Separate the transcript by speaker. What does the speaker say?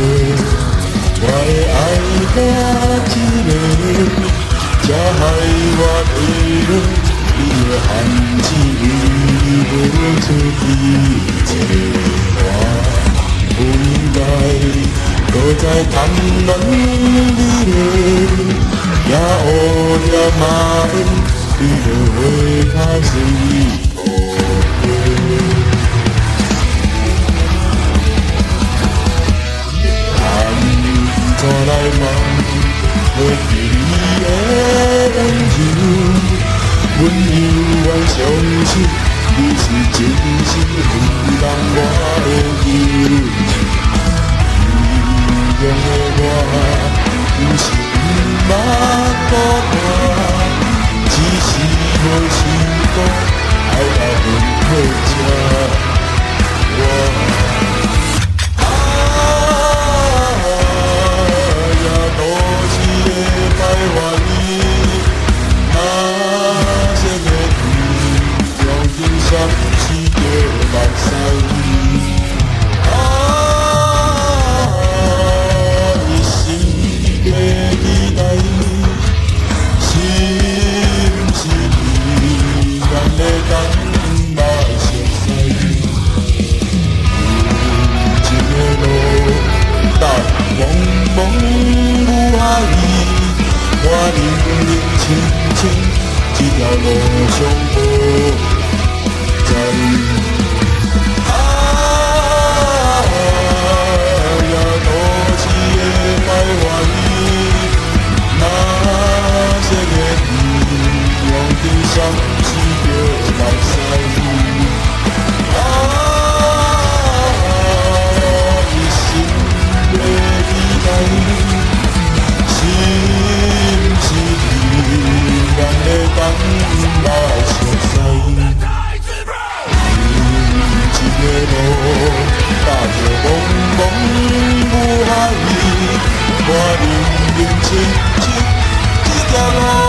Speaker 1: người Ngoài ai đã chỉ để Cha hay hoa đi Đi hành chỉ đi Vô thư đi chơi hoa. Hôm nay, Đôi tay thắm nắng đi đến Ya ô ya ma Đi đời hơi khá gì Ô quên 阮犹原相信你是真心为人我的忧。心中的我，不是不捌孤，目屎啊，是的期待，心是彼岸的感情。莫相，的路，但茫茫有爱意。我冷冷清清，一条路上无。我认认真真，这条路上。